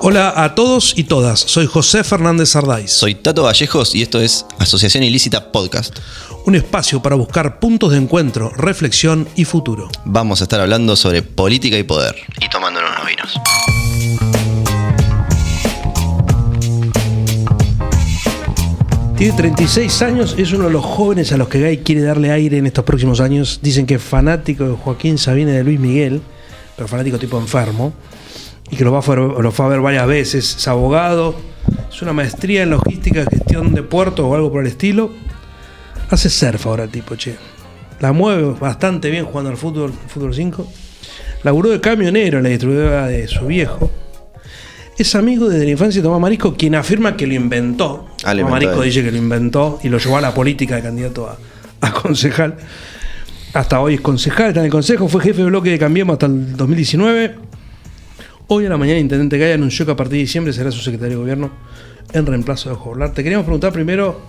Hola a todos y todas, soy José Fernández Sardáis. Soy Tato Vallejos y esto es Asociación Ilícita Podcast. Un espacio para buscar puntos de encuentro, reflexión y futuro. Vamos a estar hablando sobre política y poder. Y tomándonos unos vinos. Tiene 36 años, es uno de los jóvenes a los que Gay quiere darle aire en estos próximos años. Dicen que es fanático de Joaquín Sabine de Luis Miguel, pero fanático tipo enfermo, y que lo, va a, lo a ver varias veces. Es abogado, es una maestría en logística, gestión de puertos o algo por el estilo. Hace surf ahora el tipo, che. La mueve bastante bien jugando al fútbol, fútbol 5. Laburó de camionero en la distribuidora de su viejo es amigo desde la infancia de Tomás Marisco, quien afirma que lo inventó. Ah, Tomás Marisco dice que lo inventó y lo llevó a la política de candidato a, concejal. Hasta hoy es concejal, está en el consejo, fue jefe de bloque de Cambiemos hasta el 2019. Hoy a la mañana, Intendente Gaya anunció que a partir de diciembre será su secretario de gobierno en reemplazo de Joblar. Te queríamos preguntar primero,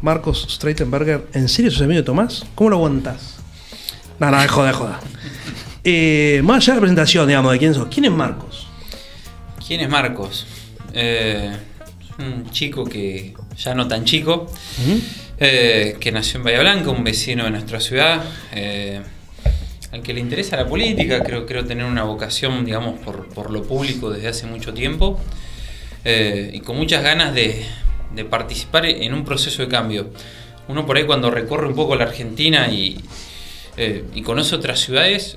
Marcos Streitenberger, ¿en serio sos amigo de Tomás? ¿Cómo lo aguantas? No, no, joda, joda. Eh, más allá de la presentación, digamos, de quién sos, ¿quién es Marcos? ¿Quién es Marcos? Eh, un chico que ya no tan chico, eh, que nació en Bahía Blanca, un vecino de nuestra ciudad, eh, al que le interesa la política, creo, creo tener una vocación, digamos, por, lo público desde hace mucho tiempo, y con muchas ganas de, participar en un proceso de cambio. Uno por ahí cuando recorre un poco la Argentina y, y conoce otras ciudades,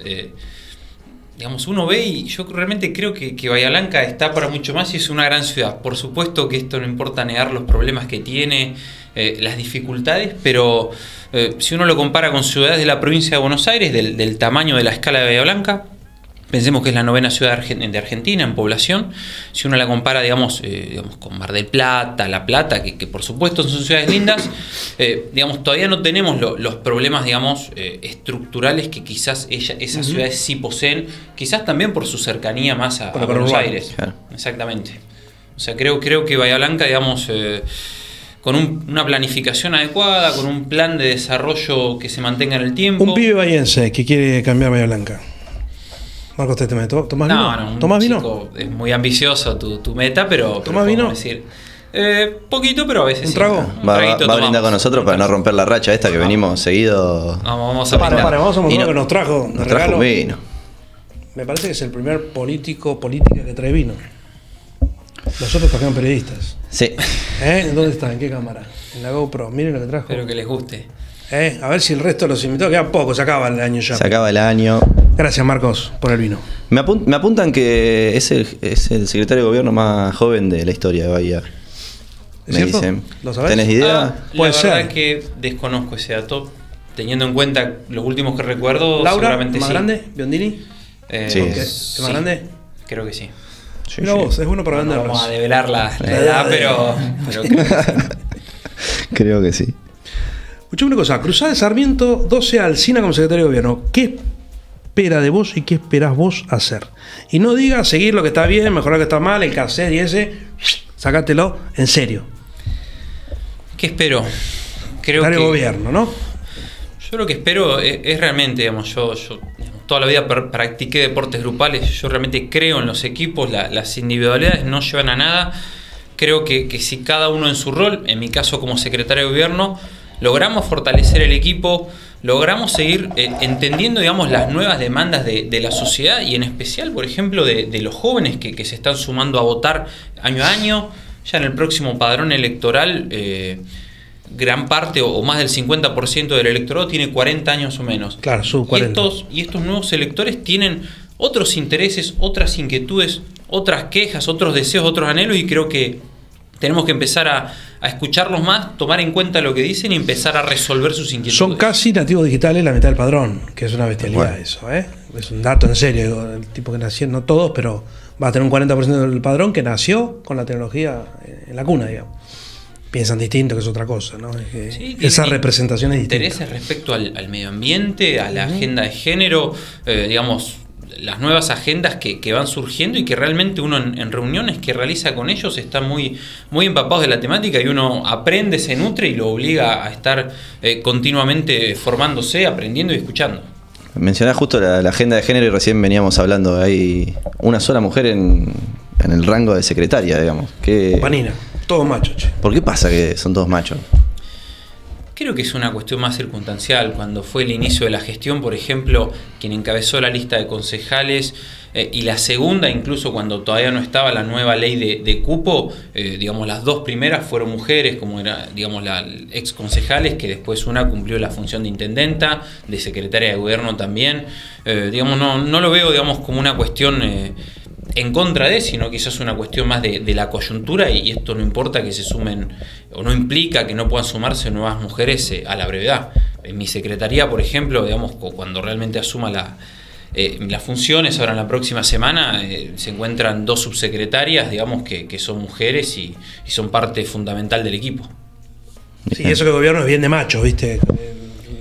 digamos, uno ve y yo realmente creo que, que, Bahía Blanca está para mucho más y es una gran ciudad. Por supuesto que esto no importa negar los problemas que tiene, eh, las dificultades, pero eh, si uno lo compara con ciudades de la provincia de Buenos Aires, del, del tamaño de la escala de Bahía Blanca, Pensemos que es la novena ciudad de Argentina en población. Si uno la compara, digamos, eh, digamos con Mar del Plata, La Plata, que, por supuesto son ciudades lindas, eh, digamos, todavía no tenemos los problemas, digamos, eh, estructurales que quizás ella, esas ciudades sí poseen, quizás también por su cercanía más a, Buenos Aires. Exactamente. O sea, creo, creo que Bahía Blanca, digamos, con una planificación adecuada, con un plan de desarrollo que se mantenga en el tiempo. Un pibe bahiense que quiere cambiar Bahía Blanca. Marcos, ¿te, te ¿Tomás vino? No, no, ¿Tomás vino? Es muy ambicioso tu, tu meta, pero. ¿Tomás vino? Decir, eh, poquito, pero a veces. ¿Un trago? Va, va, a brindar con nosotros para no romper la racha esta que venimos seguido. Vamos, vamos a para, para, vamos a mostrar que nos trajo. Nos trajo un vino. Me parece que es el primer político, política que trae vino. Los otros trajeron periodistas. Sí. ¿Eh? ¿Dónde está? ¿En qué cámara? En la GoPro. Miren lo que trajo. Espero que les guste. ¿Eh? A ver si el resto de los invitados, queda poco, se acaba el año ya. Se acaba el año. Gracias Marcos por el vino. Me, apuntan que es el, es el, secretario de gobierno más joven de la historia de Bahía. Me dicen. ¿Lo sabes? ¿Tenés idea? Ah, Puede la verdad es que desconozco ese dato. Teniendo en cuenta los últimos que recuerdo, Laura, seguramente ¿más grande? ¿Biondini? Eh, sí. ¿Es más grande? Creo que sí. sí Mira vos, es bueno para no, vamos a develar la, edad, pero, pero creo, que sí. creo que sí. Escuchame una cosa, Cruzada de Sarmiento, 12 Alcina como secretario de gobierno. ¿Qué espera de vos y qué esperás vos hacer? Y no digas seguir lo que está bien, mejorar lo que está mal, el cassette y ese, sacátelo en serio. ¿Qué espero? Creo que... gobierno, ¿no? Yo lo que espero es, realmente, digamos, yo, toda la vida practiqué deportes grupales, yo realmente creo en los equipos, las individualidades no llevan a nada. Creo que, que si cada uno en su rol, en mi caso como secretario de gobierno, logramos fortalecer el equipo, logramos seguir eh, entendiendo, digamos, las nuevas demandas de, la sociedad y en especial, por ejemplo, de, los jóvenes que, se están sumando a votar año a año. Ya en el próximo padrón electoral, eh, gran parte o, más del 50% del electorado tiene 40 años o menos. Claro, sub 40. Y estos, y estos nuevos electores tienen otros intereses, otras inquietudes, otras quejas, otros deseos, otros anhelos y creo que tenemos que empezar a, escucharlos más, tomar en cuenta lo que dicen y empezar a resolver sus inquietudes. Son casi nativos digitales la mitad del padrón, que es una bestialidad eso, ¿eh? Es un dato en serio, el tipo que nació, no todos, pero va a tener un 40% del padrón que nació con la tecnología en la cuna, digamos. Piensan distinto, que es otra cosa, ¿no? esa representación es distinta. Intereses respecto al, medio ambiente, a la agenda de género, eh, digamos, las nuevas agendas que, van surgiendo y que realmente uno en, reuniones que realiza con ellos está muy, muy empapado de la temática y uno aprende, se nutre y lo obliga a estar eh, continuamente formándose, aprendiendo y escuchando. mencionás justo la, la agenda de género y recién veníamos hablando. Hay una sola mujer en, en el rango de secretaria, digamos. ¿Qué, Vanina, todo macho, che. ¿Por qué pasa que son todos machos? Creo que es una cuestión más circunstancial. Cuando fue el inicio de la gestión, por ejemplo, quien encabezó la lista de concejales eh, y la segunda, incluso cuando todavía no estaba la nueva ley de, cupo, eh, digamos, las dos primeras fueron mujeres, como era, digamos, la ex concejales, que después una cumplió la función de intendenta, de secretaria de gobierno también. Eh, digamos, no, no lo veo, digamos, como una cuestión en contra de, sino quizás una cuestión más de, de la coyuntura y, y esto no importa que se sumen o no implica que no puedan sumarse nuevas mujeres eh, a la brevedad. En mi secretaría, por ejemplo, digamos, cu- cuando realmente asuma la, eh, las funciones, ahora en la próxima semana, eh, se encuentran dos subsecretarias, digamos, que, que son mujeres y, y son parte fundamental del equipo. Sí, eso que el gobierno es bien de macho, ¿viste?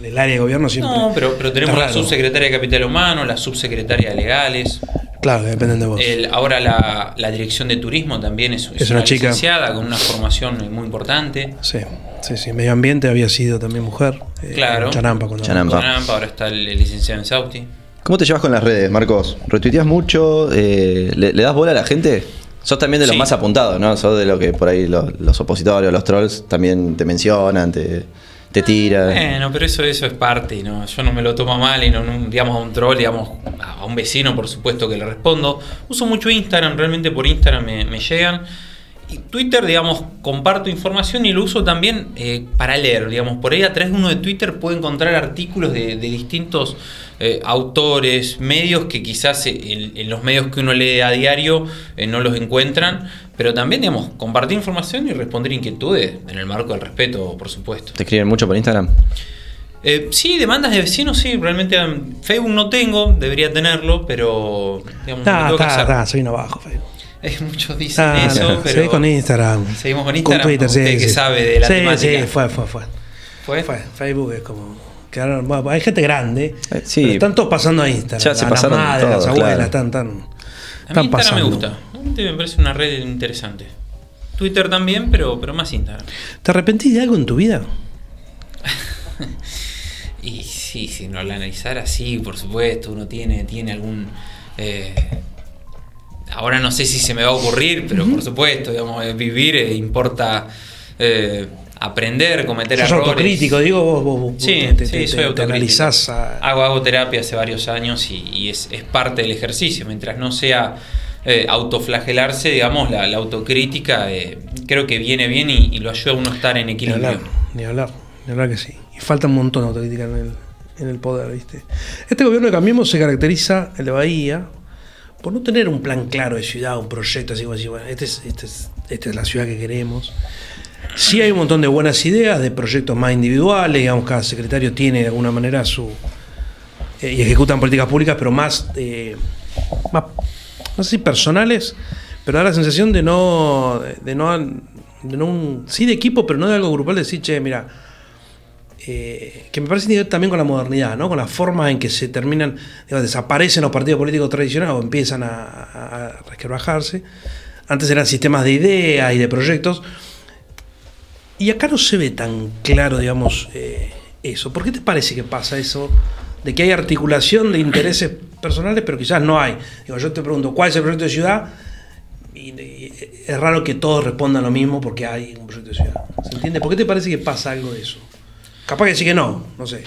El, área de gobierno siempre. No, pero, pero tenemos la subsecretaria de Capital Humano, la subsecretaria de Legales, Claro, dependen de vos. El- ahora la, la dirección de turismo también es, es Es una chica. licenciada con una formación muy importante. Sí, sí, sí. Medio ambiente había sido también mujer. eh, Claro. en Chanampa. Cuando Chanampa. Con AMPA, ahora está el, el licenciado en Sauti. ¿Cómo te llevas con las redes, Marcos? ¿Retuiteas mucho? Eh, ¿le, le das bola a la gente? Sos también de los Sí. más apuntados, ¿no? Sos de lo que por ahí los, los opositores los trolls también te mencionan, te, te tiran. Bueno, pero eso, eso es parte, ¿no? Yo no me lo tomo mal y no, no, digamos, a un troll, digamos, a un vecino, por supuesto que le respondo. Uso mucho Instagram, realmente por Instagram me, llegan. Y Twitter, digamos, comparto información y lo uso también eh, para leer, digamos, por ahí a través de uno de Twitter puedo encontrar artículos de, de distintos eh, autores, medios que quizás en, en los medios que uno lee a diario eh, no los encuentran, pero también, digamos, compartir información y responder inquietudes en el marco del respeto, por supuesto. ¿Te escriben mucho por Instagram? Eh, sí, demandas de vecinos, sí, realmente um, Facebook no tengo, debería tenerlo, pero digamos, Está, tengo que hacer. soy un abajo, Facebook. Eh, muchos dicen Ah, eso, no, pero seguí con Instagram. Seguimos con Instagram, Twitter, usted sí, que sí. sabe de la sí, temática. Sí, fue, fue, fue. ¿Fue? Fue. Facebook es como. quedaron- bueno, hay gente grande. Eh, sí. pero están todos pasando a Instagram. Ya se las pasaron madres, todo, las abuelas, claro. están tan. A mí están Instagram pasando. me gusta, realmente me parece una red interesante. Twitter también, pero, pero más Instagram. ¿Te arrepentís de algo en tu vida? Y sí, si no la analizara, sí, por supuesto, uno tiene, tiene algún... eh, ahora no sé si se me va a ocurrir, pero por supuesto, digamos, eh, vivir eh, importa eh, aprender, cometer Sos errores. autocrítico, digo, vos, vos, Sí, te, sí, te- soy te autocrítico. a- Hago, hago terapia hace varios años y, y es, es parte del ejercicio. Mientras no sea eh, autoflagelarse, digamos, la, la autocrítica eh, creo que viene bien y, y lo ayuda a uno a estar en Ni equilibrio. hablar, ni hablar, ni hablar que sí. Y falta un montón de autocrítica en el, en el poder, ¿viste? Este gobierno de Cambiemos se caracteriza, el de Bahía, por no tener un plan claro de ciudad, un proyecto así como decir, bueno, este es, este es- esta es la ciudad que queremos. Sí hay un montón de buenas ideas, de proyectos más individuales, digamos, cada secretario tiene de alguna manera su... eh, y ejecutan políticas públicas, pero más, eh, más, no sé si personales, pero da la sensación de no, de no, de no un, sí de equipo, pero no de algo grupal, de decir, che, mira, eh, que me parece que también con la modernidad, ¿no? con la forma en que se terminan, desaparecen los partidos políticos tradicionales o empiezan a, a. Antes eran sistemas de ideas y de proyectos. Y acá no se ve tan claro, digamos, eh, eso. ¿Por qué te parece que pasa eso? De que hay articulación de intereses personales, pero quizás no hay. Digo, yo te pregunto, ¿cuál es el proyecto de ciudad? Y, y es raro que todos respondan lo mismo porque hay un proyecto de ciudad. ¿Se entiende? ¿Por qué te parece que pasa algo de eso? Capaz que sí que no, no sé.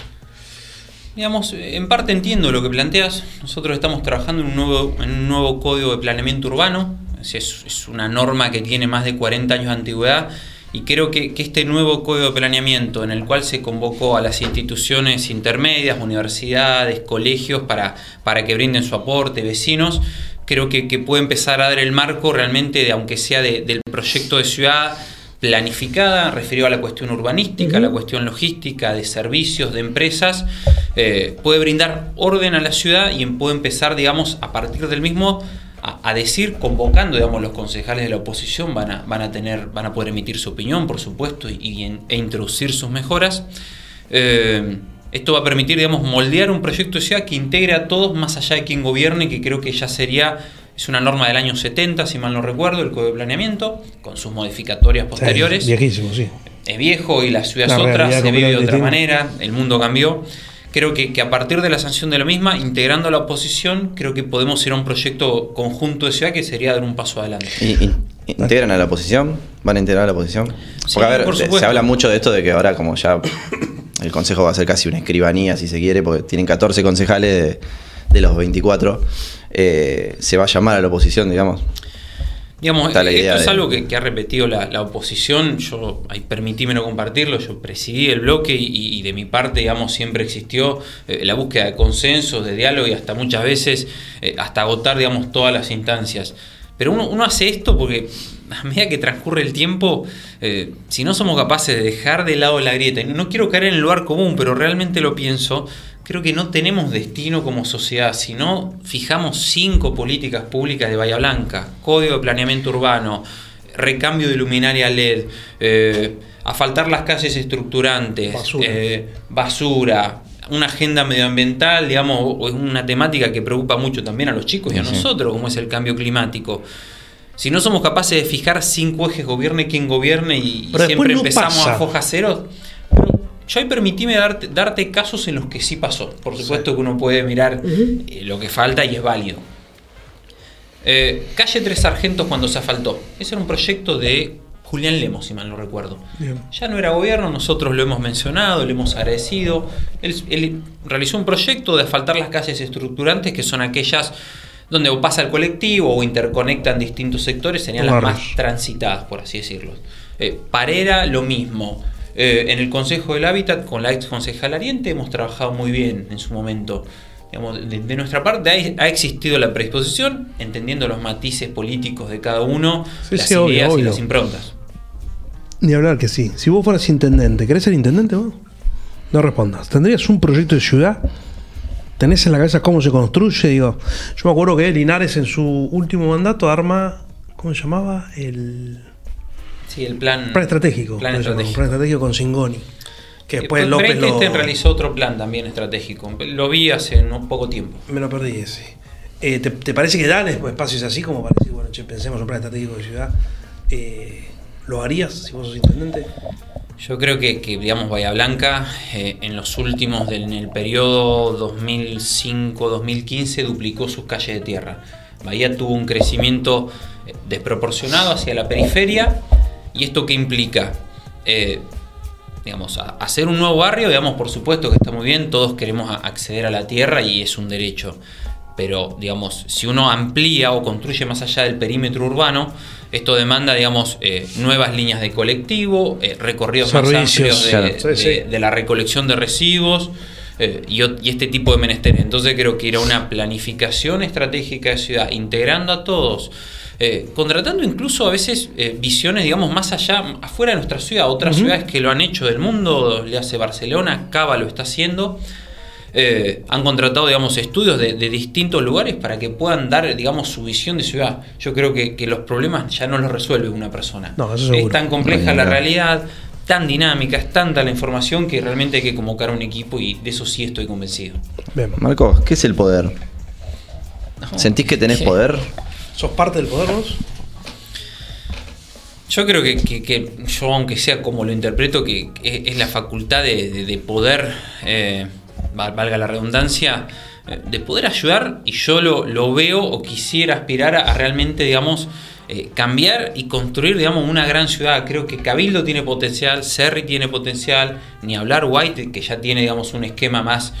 Digamos, en parte entiendo lo que planteas. Nosotros estamos trabajando en un nuevo, en un nuevo código de planeamiento urbano. Es, es una norma que tiene más de 40 años de antigüedad. Y creo que, que este nuevo código de planeamiento, en el cual se convocó a las instituciones intermedias, universidades, colegios, para, para que brinden su aporte, vecinos, creo que, que puede empezar a dar el marco realmente, de, aunque sea de- del proyecto de ciudad planificada, referido a la cuestión urbanística, a la cuestión logística, de servicios, de empresas, eh, puede brindar orden a la ciudad y puede empezar, digamos, a partir del mismo a, a decir, convocando, digamos, los concejales de la oposición van a, van a tener, van a poder emitir su opinión, por supuesto, y, y en- e introducir sus mejoras. Eh, esto va a permitir, digamos, moldear un proyecto de ciudad que integre a todos más allá de quien gobierne, que creo que ya sería, es una norma del año 70, si mal no recuerdo, el Código de Planeamiento, con sus modificatorias posteriores Viejísimo, sí. es viejo y la ciudad La es otra, realidad se vive de otra manera, el mundo cambió. Creo que, a partir de la sanción de la misma, integrando a la oposición, creo que podemos ir a un proyecto conjunto de ciudad que sería dar un paso adelante. ¿Y, integran a la oposición? ¿Van a integrar a la oposición? Porque a ver, se habla mucho de esto de que ahora como ya el consejo va a ser casi una escribanía, si se quiere, porque tienen 14 concejales de, los 24, eh, se va a llamar a la oposición, digamos. Digamos, esto es algo que, ha repetido la, oposición, yo, ahí permitímelo compartirlo, yo presidí el bloque y, de mi parte, digamos, siempre existió eh, la búsqueda de consensos, de diálogo y hasta muchas veces, eh, hasta agotar, digamos, todas las instancias. Pero uno, hace esto porque a medida que transcurre el tiempo, eh, si no somos capaces de dejar de lado la grieta, y no quiero caer en el lugar común, pero realmente lo pienso, creo que no tenemos destino como sociedad. Si no fijamos cinco políticas públicas de Bahía Blanca, código de planeamiento urbano, recambio de luminaria LED, eh, asfaltar las calles estructurantes, basura, eh, una agenda medioambiental, digamos, una temática que preocupa mucho también a los chicos y a nosotros, como es el cambio climático. Si no somos capaces de fijar cinco ejes, gobierne quien gobierne y, siempre empezamos a foja cero, yo ahí permitíme darte, darte, casos en los que sí pasó. Por supuesto que uno puede mirar eh, lo que falta y es válido. Eh, calle Tres Sargentos cuando se asfaltó. Ese era un proyecto de Julián Lemos, si mal no recuerdo. Ya no era gobierno, nosotros lo hemos mencionado, le hemos agradecido. Él, realizó un proyecto de asfaltar las calles estructurantes, que son aquellas donde pasa el colectivo o interconectan distintos sectores, serían las más transitadas, por así decirlo. Eh, Parera, lo mismo. Eh, en el Consejo del Hábitat, con la ex concejal Ariente, hemos trabajado muy bien en su momento. de, nuestra parte ha, existido la predisposición, entendiendo los matices políticos de cada uno, las ideas y las improntas. Ni hablar que sí. Si vos fueras intendente, ¿querés ser intendente vos? No respondas. ¿Tendrías un proyecto de ciudad? ¿Tenés en la cabeza cómo se construye? Digo, yo me acuerdo que Linares en su último mandato arma, ¿cómo se llamaba? El Sí, el plan, plan estratégico. Plan estratégico. plan estratégico con Singoni. Que después López lo... realizó otro plan también estratégico. Lo vi hace un poco tiempo. Me lo perdí ese. Eh, ¿te, parece que dan espacios así como para decir, bueno, che, pensemos un plan estratégico de ciudad? Eh, ¿Lo harías si vos sos intendente? Yo creo que, digamos, Bahía Blanca eh, en los últimos, en el periodo 2005-2015, duplicó sus calles de tierra. Bahía tuvo un crecimiento desproporcionado hacia la periferia ¿Y esto qué implica? Eh, digamos, hacer un nuevo barrio, digamos, por supuesto que está muy bien, todos queremos acceder a la tierra y es un derecho. Pero, digamos, si uno amplía o construye más allá del perímetro urbano, esto demanda, digamos, eh, nuevas líneas de colectivo, eh, recorridos más amplios de, la recolección de residuos y, y, este tipo de menesteres. Entonces creo que ir a una planificación estratégica de ciudad, integrando a todos, eh, contratando incluso a veces eh, visiones, digamos, más allá, afuera de nuestra ciudad, otras ciudades que lo han hecho del mundo, le hace Barcelona, Cava lo está haciendo. Eh, han contratado, digamos, estudios de, distintos lugares para que puedan dar, digamos, su visión de ciudad. Yo creo que, los problemas ya no los resuelve una persona. es tan compleja la realidad, tan dinámica, es tanta la información que realmente hay que convocar a un equipo y de eso sí estoy convencido. Marcos, ¿qué es el poder? ¿Sentís que tenés poder? ¿Sos parte del poder vos? Yo creo que, yo, aunque sea como lo interpreto, que, es la facultad de, poder, eh, valga la redundancia, eh, de poder ayudar y yo lo, veo o quisiera aspirar a, realmente, digamos, eh, cambiar y construir, digamos, una gran ciudad. Creo que Cabildo tiene potencial, Serri tiene potencial, ni hablar White, que ya tiene, digamos, un esquema más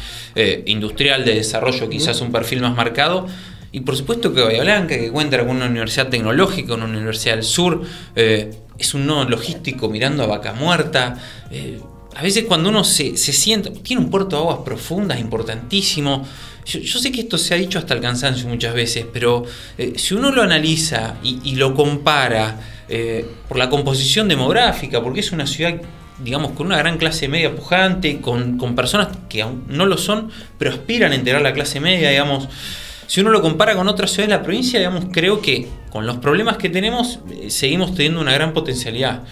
industrial de desarrollo, quizás un perfil más marcado y por supuesto que Bahía Blanca, que cuenta con una universidad tecnológica, una universidad del sur, eh, es un nodo logístico mirando a Vaca Muerta. Eh, a veces cuando uno se, sienta, tiene un puerto de aguas profundas importantísimo. Yo, sé que esto se ha dicho hasta el cansancio muchas veces, pero eh, si uno lo analiza y, lo compara por la composición demográfica, porque es una ciudad digamos, con una gran clase media pujante, con, con, personas que aún no lo son, pero aspiran a integrar la clase media, digamos, si uno lo compara con otras ciudades de la provincia, digamos, creo que con los problemas que tenemos, eh, seguimos teniendo una gran potencialidad.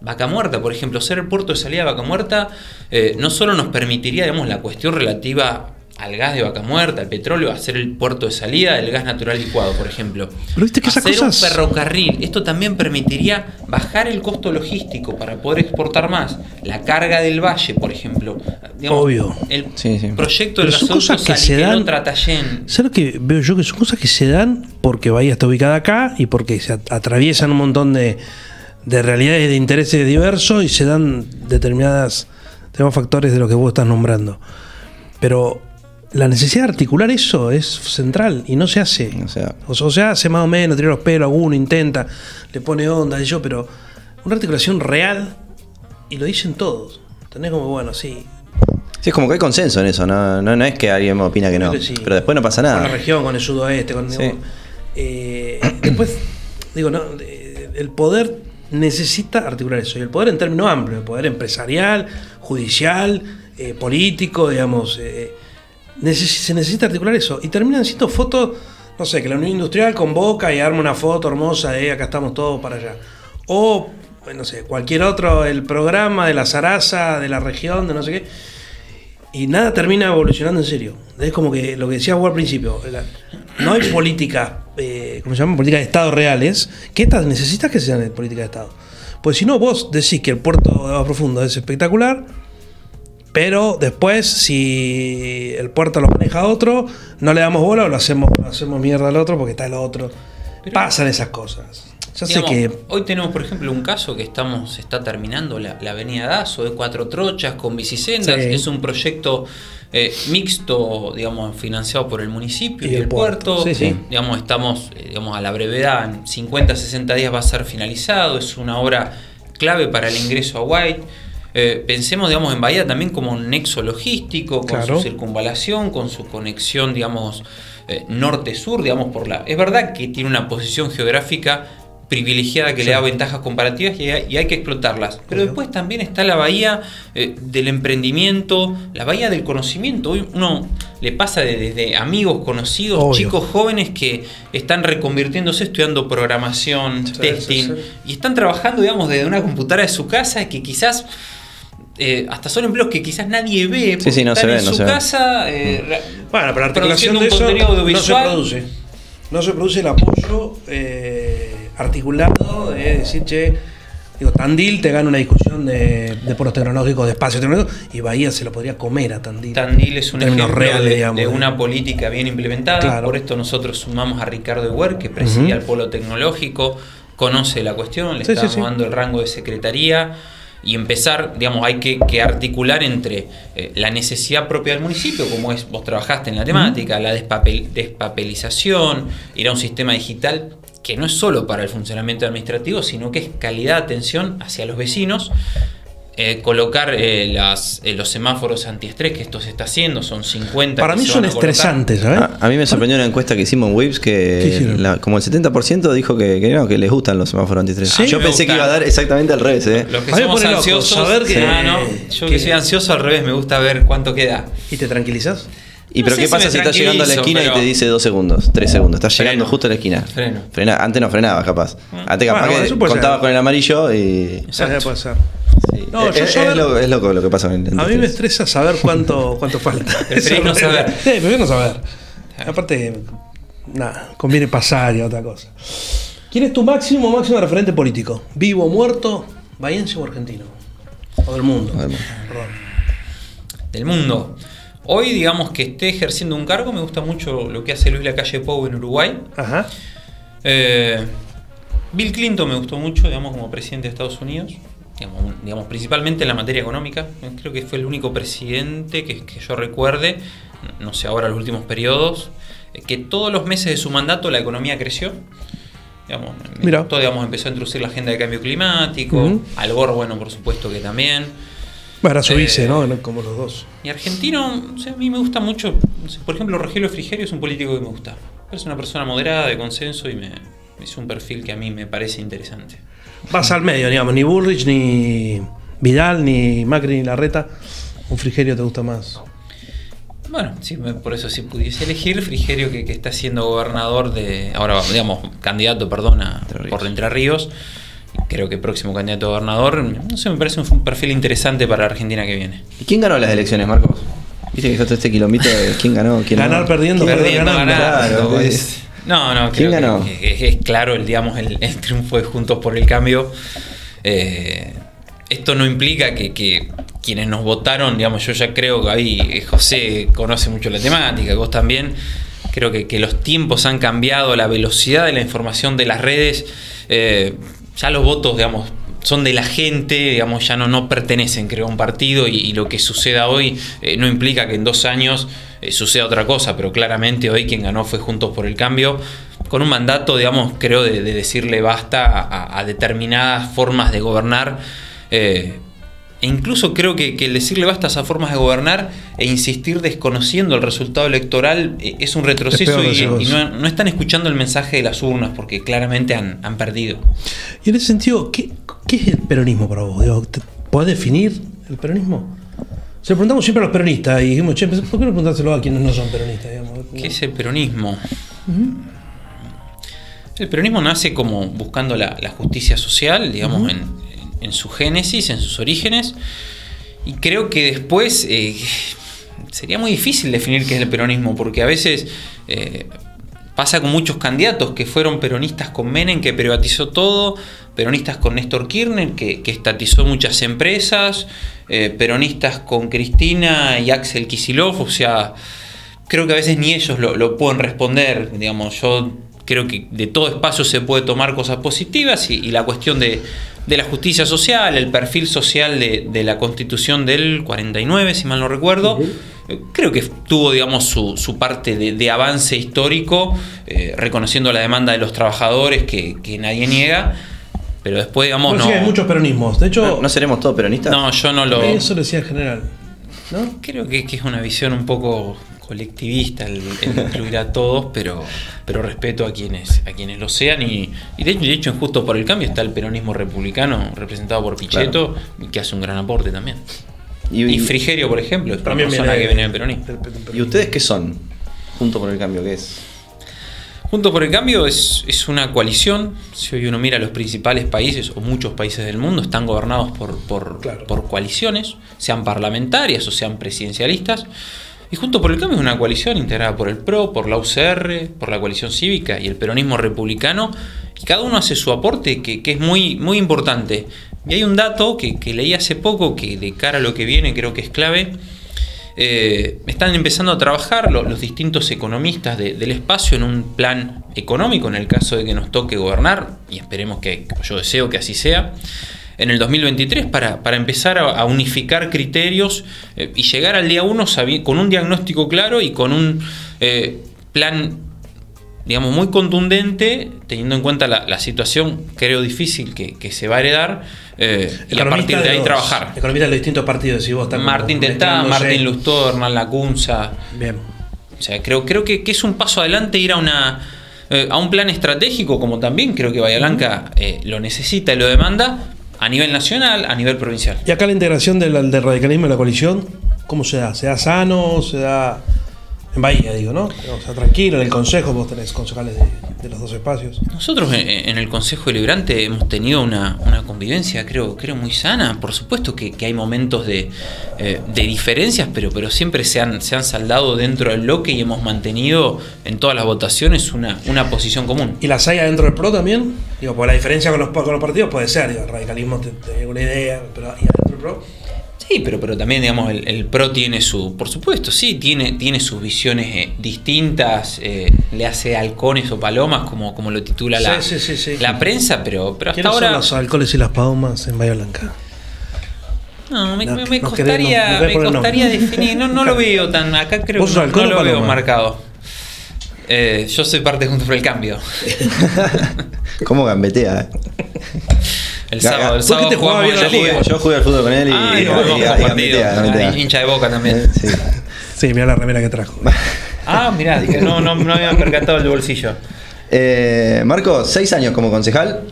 Vaca Muerta, por ejemplo, ser el puerto de salida de Vaca Muerta eh, no solo nos permitiría, digamos, la cuestión relativa al gas de vaca muerta, al petróleo, hacer el puerto de salida del gas natural licuado, por ejemplo. Pero viste que hacer un ferrocarril, esto también permitiría bajar el costo logístico para poder exportar más. La carga del valle, por ejemplo. Obvio. El proyecto del gasoducto que se dan, ¿Sabes lo que veo yo? Que son cosas que se dan porque Bahía está ubicada acá y porque se atraviesan un montón de, de realidades de intereses diversos y se dan determinadas tenemos factores de lo que vos estás nombrando. Pero la necesidad de articular eso es central y no se hace. O sea, o, sea hace más o menos, tira los pelos, alguno intenta, le pone onda y yo, pero una articulación real y lo dicen todos. Tenés como, bueno, sí. Sí, es como que hay consenso en eso, no, no, es que alguien me opina que no. Pero después no pasa nada. Con la región, con el sudoeste, con. Eh, después, digo, no, el poder necesita articular eso. Y el poder en términos amplios, el poder empresarial, judicial, eh, político, digamos. Eh, se necesita articular eso. Y terminan siendo fotos, no sé, que la Unión Industrial convoca y arma una foto hermosa de acá estamos todos para allá. O, no sé, cualquier otro, el programa de la zaraza, de la región, de no sé qué. Y nada termina evolucionando en serio. Es como que lo que decía vos al principio, no hay políticas, eh, ¿cómo se llama? Políticas de Estado reales, que estas necesitas que sean políticas de Estado. Pues si no, vos decís que el puerto de Agua Profundo es espectacular, pero después, si el puerto lo maneja otro, no le damos bola o lo hacemos, hacemos mierda al otro porque está el otro. Pasan esas cosas. Ya sé que... Hoy tenemos, por ejemplo, un caso que estamos está terminando, la, Avenida Dazo, de cuatro trochas con bicisendas. Es un proyecto eh, mixto, digamos, financiado por el municipio y, el puerto. Digamos, estamos eh, digamos, a la brevedad, en 50, 60 días va a ser finalizado. Es una obra clave para el ingreso a White. Eh, pensemos, digamos, en Bahía también como un nexo logístico, con su circunvalación, con su conexión, digamos, eh, norte-sur, digamos, por la... Es verdad que tiene una posición geográfica privilegiada que le da ventajas comparativas y hay, que explotarlas. Pero después también está la bahía eh, del emprendimiento, la bahía del conocimiento. Hoy uno le pasa desde amigos, conocidos, chicos jóvenes que están reconvirtiéndose estudiando programación, testing y están trabajando, digamos, desde una computadora de su casa que quizás eh, hasta son empleos que quizás nadie ve. Sí, sí, no se ve, en su casa. Eh, bueno, pero la articulación de eso no se produce. No se produce el apoyo eh, articulado de decir, che, digo, Tandil te gana una discusión de, de poros tecnológicos, de espacio tecnológico, y Bahía se lo podría comer a Tandil. Tandil es un ejemplo de, una política bien implementada. Por esto nosotros sumamos a Ricardo Ewer, que preside el polo tecnológico, conoce la cuestión, le estamos dando el rango de secretaría y empezar, digamos, hay que, articular entre eh, la necesidad propia del municipio, como es, vos trabajaste en la temática, la despapelización, ir a un sistema digital que no es solo para el funcionamiento administrativo, sino que es calidad de atención hacia los vecinos eh, colocar eh, las, eh, los semáforos antiestrés, que esto se está haciendo, son 50. Para mí son estresantes, ¿sabes? A, mí me sorprendió una encuesta que hicimos en Waves que como el 70% dijo que, que, no, que les gustan los semáforos antiestrés. Yo pensé que iba a dar exactamente al revés. ¿eh? Los que somos ansiosos, saber que, ah, no, yo que, soy ansioso al revés, me gusta ver cuánto queda. ¿Y te tranquilizas? ¿Y pero qué pasa si estás llegando a la esquina y te dice dos segundos, tres segundos? Estás llegando justo a la esquina. Freno. Frena. Antes no frenabas, capaz. Ah. Antes capaz que contabas con el amarillo y. puede ser. No, es, es, loco, lo que pasa en A mí me estresa saber cuánto, cuánto falta. Preferís no saber. Sí, prefiero no saber. Aparte, nada, conviene pasar y otra cosa. ¿Quién es tu máximo máximo referente político? ¿Vivo, muerto, bahiense o argentino? O del mundo. Del mundo. Del mundo. Hoy, digamos que esté ejerciendo un cargo, me gusta mucho lo que hace Luis Lacalle Pou en Uruguay. Ajá. Eh, Bill Clinton me gustó mucho, digamos, como presidente de Estados Unidos digamos, principalmente en la materia económica. Creo que fue el único presidente que, yo recuerde, no sé ahora los últimos periodos, que todos los meses de su mandato la economía creció. Digamos, Mira. Todo, digamos, empezó a introducir la agenda de cambio climático. Al Gore, bueno, por supuesto que también. Bueno, su vice, ¿no? Como los dos. Y argentino, a mí me gusta mucho. por ejemplo, Rogelio Frigerio es un político que me gusta. Es una persona moderada, de consenso y me, es un perfil que a mí me parece interesante vas al medio, digamos, ni Bullrich, ni Vidal, ni Macri, ni Larreta. ¿Un Frigerio te gusta más? Bueno, sí, por eso si pudiese elegir, Frigerio que, está siendo gobernador de, ahora digamos, candidato, perdona, por Entre Ríos, creo que próximo candidato a gobernador, no sé, me parece un perfil interesante para la Argentina que viene. ¿Y quién ganó las elecciones, Marcos? Viste que está todo este kilómetro de quién ganó, quién Ganar perdiendo, perdiendo, ganando. no, no, creo ganó? Que, es, claro el, digamos, el, triunfo de Juntos por el Cambio. Eh, esto no implica que, quienes nos votaron, digamos, yo ya creo que ahí eh, José conoce mucho la temática, vos también. Creo que, los tiempos han cambiado, la velocidad de la información de las redes. Eh, ya los votos, digamos, son de la gente, digamos, ya no, no pertenecen, creo, a un partido y, lo que suceda hoy eh, no implica que en dos años eh, suceda otra cosa, pero claramente hoy quien ganó fue Juntos por el Cambio, con un mandato, digamos, creo, de, decirle basta a, determinadas formas de gobernar. Eh, e incluso creo que, el decirle basta a esas formas de gobernar e insistir desconociendo el resultado electoral es un retroceso y, no, están escuchando el mensaje de las urnas porque claramente han, han perdido. Y en ese sentido, ¿qué, ¿Qué es el peronismo para vos? ¿Podés definir el peronismo? Se lo preguntamos siempre a los peronistas y dijimos, che, ¿por qué no preguntárselo a quienes no son peronistas? ¿Qué es el peronismo? El peronismo nace como buscando la, justicia social, digamos, en, su génesis, en sus orígenes. Y creo que después eh, sería muy difícil definir qué es el peronismo, porque a veces eh, pasa con muchos candidatos que fueron peronistas con Menem, que privatizó todo, peronistas con Néstor Kirchner, que, estatizó muchas empresas, eh, peronistas con Cristina y Axel Kisilov, o sea, creo que a veces ni ellos lo, pueden responder, digamos, yo creo que de todo espacio se puede tomar cosas positivas y, la cuestión de, la justicia social, el perfil social de, la constitución del 49, si mal no recuerdo, eh, creo que tuvo, digamos, su, parte de, avance histórico, eh, reconociendo la demanda de los trabajadores que, que nadie niega pero después, digamos, no. Sí, hay muchos peronismos. De hecho. ¿No, seremos todos peronistas? No, yo no lo. Eso lo decía en general. ¿no? Creo que, es una visión un poco colectivista el, incluir a todos, pero, pero respeto a quienes, a quienes lo sean. Y, de, hecho, en Justo por el Cambio está el peronismo republicano, representado por Pichetto, que hace un gran aporte también. Y, Frigerio, por ejemplo, es una persona que viene del peronismo. ¿Y ustedes qué son? Junto por el Cambio, ¿qué es? Junto por el Cambio es, una coalición. Si hoy uno mira los principales países o muchos países del mundo, están gobernados por, por, coaliciones, sean parlamentarias o sean presidencialistas. Y Junto por el Cambio es una coalición integrada por el PRO, por la UCR, por la coalición cívica y el peronismo republicano. Y cada uno hace su aporte que, es muy, muy importante. Y hay un dato que, que leí hace poco que de cara a lo que viene creo que es clave eh, están empezando a trabajar los, distintos economistas del espacio en un plan económico en el caso de que nos toque gobernar, y esperemos que, yo deseo que así sea, en el 2023 para, empezar a, unificar criterios eh, y llegar al día 1 con un diagnóstico claro y con un eh, plan digamos, muy contundente, teniendo en cuenta la, situación, creo, difícil que, se va a heredar, eh, y a partir de, ahí trabajar. Economistas de los distintos partidos, si vos Martín Tetá, Martín Lustó, Hernán Lacunza. Bien. O sea, creo, creo que, es un paso adelante ir a una eh, a un plan estratégico, como también creo que Bahía Blanca eh, lo necesita y lo demanda, a nivel nacional, a nivel provincial. Y acá la integración del, radicalismo en la coalición, ¿cómo se da? ¿Se da sano? ¿Se da en Bahía, digo, ¿no? O sea, tranquilo, en el Consejo vos tenés concejales de, los dos espacios. Nosotros en el Consejo Deliberante hemos tenido una, convivencia, creo, creo, muy sana. Por supuesto que, hay momentos de, eh, de, diferencias, pero, pero siempre se han, se han saldado dentro del bloque y hemos mantenido en todas las votaciones una, una posición común. ¿Y las hay dentro del PRO también? Digo, porque la diferencia con los, con los partidos puede ser, digo, el radicalismo tiene una idea, pero ¿y adentro del PRO? Sí, pero, pero también, digamos, el, PRO tiene su, por supuesto, sí, tiene, tiene sus visiones eh, distintas, eh, le hace halcones o palomas, como, como lo titula la, la prensa, pero, pero hasta ahora... son los halcones y las palomas en Bahía Blanca? No, me, costaría, me costaría definir, no, no lo veo tan, acá creo que no, lo veo marcado. Eh, yo soy parte de Juntos por el Cambio. ¿Cómo gambetea? El sábado, el sábado jugamos bien la liga. Yo jugué al fútbol con él y, ah, y, hincha de boca también. Sí, sí mira la remera que trajo. ah, mirá, no, no, no había percatado el bolsillo. Eh, Marco, seis años como concejal,